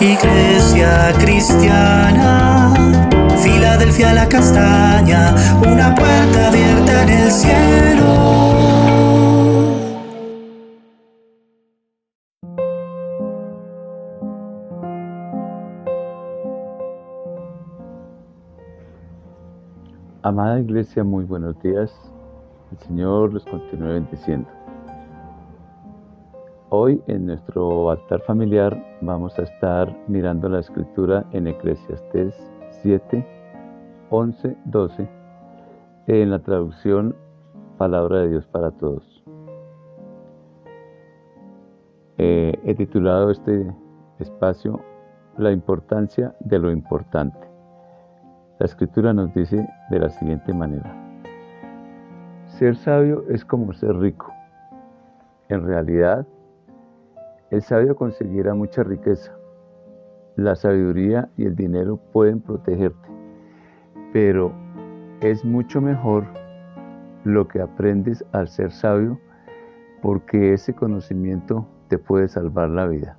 Iglesia cristiana, Filadelfia la castaña, una puerta abierta en el cielo. Amada Iglesia, muy buenos días. El Señor los continúe bendiciendo. Hoy en nuestro altar familiar vamos a estar mirando la escritura en Eclesiastés 7, 11, 12, en la traducción Palabra de Dios para Todos. Eh, he titulado este espacio La importancia de lo importante. La escritura nos dice de la siguiente manera. Ser sabio es como ser rico. En realidad, el sabio conseguirá mucha riqueza. La sabiduría y el dinero pueden protegerte, pero es mucho mejor lo que aprendes al ser sabio porque ese conocimiento te puede salvar la vida.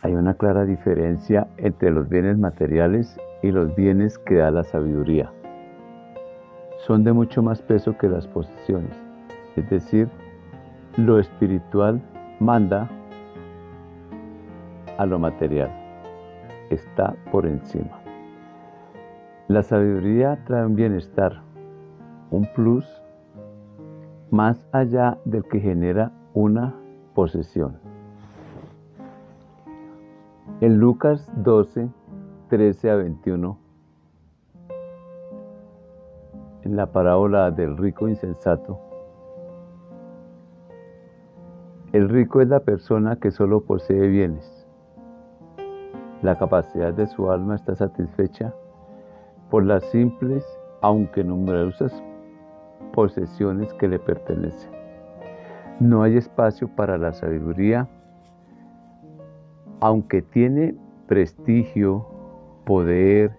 Hay una clara diferencia entre los bienes materiales y los bienes que da la sabiduría son de mucho más peso que las posesiones. Es decir, lo espiritual manda a lo material. Está por encima. La sabiduría trae un bienestar, un plus más allá del que genera una posesión. En Lucas 12, 13 a 21 en la parábola del rico insensato. El rico es la persona que solo posee bienes. La capacidad de su alma está satisfecha por las simples, aunque numerosas, posesiones que le pertenecen. No hay espacio para la sabiduría, aunque tiene prestigio, poder,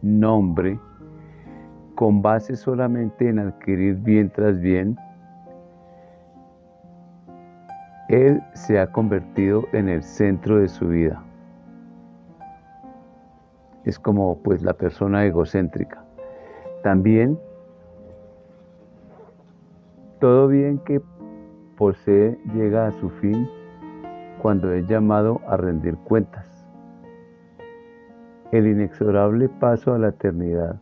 nombre, con base solamente en adquirir bien tras bien, Él se ha convertido en el centro de su vida. Es como pues la persona egocéntrica. También todo bien que posee llega a su fin cuando es llamado a rendir cuentas. El inexorable paso a la eternidad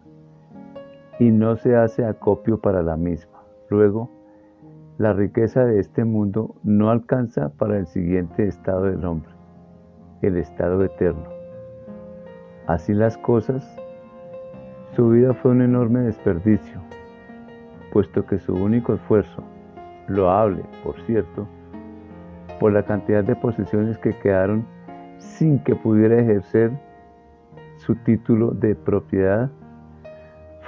y no se hace acopio para la misma. Luego, la riqueza de este mundo no alcanza para el siguiente estado del hombre, el estado eterno. Así las cosas, su vida fue un enorme desperdicio, puesto que su único esfuerzo, loable por cierto, por la cantidad de posesiones que quedaron sin que pudiera ejercer su título de propiedad,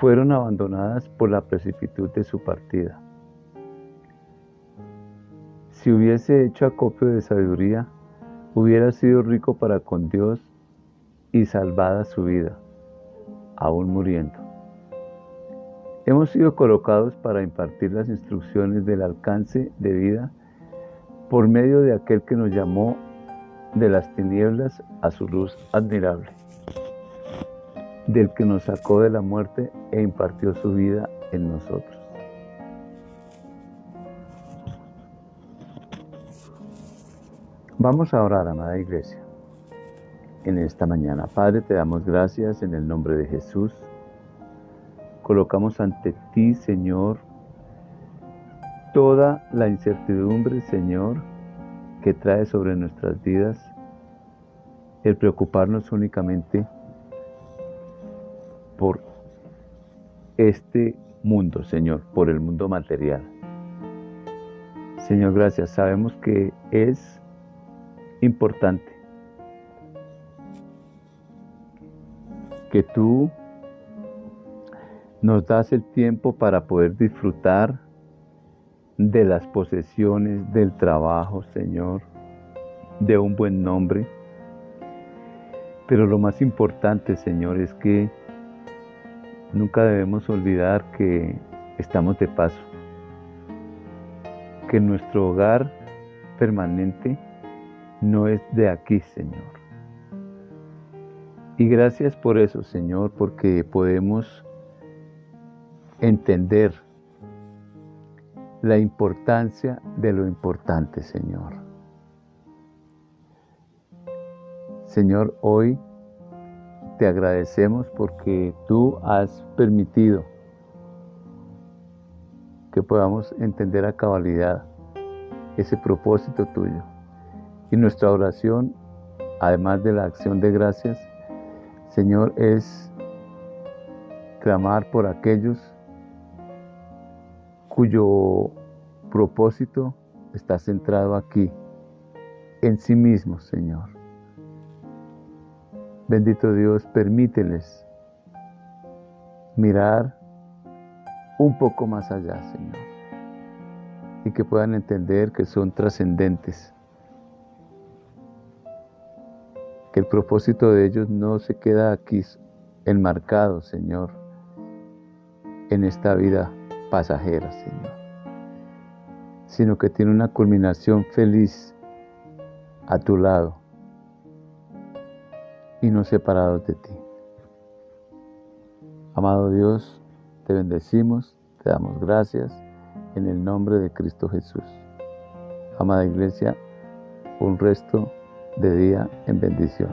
fueron abandonadas por la precipitud de su partida. Si hubiese hecho acopio de sabiduría, hubiera sido rico para con Dios y salvada su vida, aún muriendo. Hemos sido colocados para impartir las instrucciones del alcance de vida por medio de aquel que nos llamó de las tinieblas a su luz admirable del que nos sacó de la muerte e impartió su vida en nosotros. Vamos a orar, amada iglesia, en esta mañana. Padre, te damos gracias en el nombre de Jesús. Colocamos ante ti, Señor, toda la incertidumbre, Señor, que trae sobre nuestras vidas el preocuparnos únicamente por este mundo, Señor, por el mundo material. Señor, gracias. Sabemos que es importante que tú nos das el tiempo para poder disfrutar de las posesiones, del trabajo, Señor, de un buen nombre. Pero lo más importante, Señor, es que Nunca debemos olvidar que estamos de paso. que nuestro hogar permanente no es de aquí, Señor. Y gracias por eso, Señor, porque podemos entender la importancia de lo importante, Señor. Señor, hoy te agradecemos porque tú has permitido que podamos entender a cabalidad ese propósito tuyo. Y nuestra oración, además de la acción de gracias, Señor, es clamar por aquellos cuyo propósito está centrado aquí, en sí mismo, Señor. Bendito Dios, permíteles mirar un poco más allá, Señor, y que puedan entender que son trascendentes, que el propósito de ellos no se queda aquí enmarcado, Señor, en esta vida pasajera, Señor, sino que tiene una culminación feliz a tu lado y no separados de ti. Amado Dios, te bendecimos, te damos gracias en el nombre de Cristo Jesús. Amada Iglesia, un resto de día en bendición.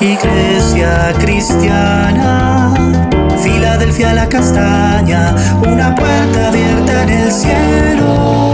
Iglesia cristiana, Filadelfia la castaña, una puerta abierta en el cielo.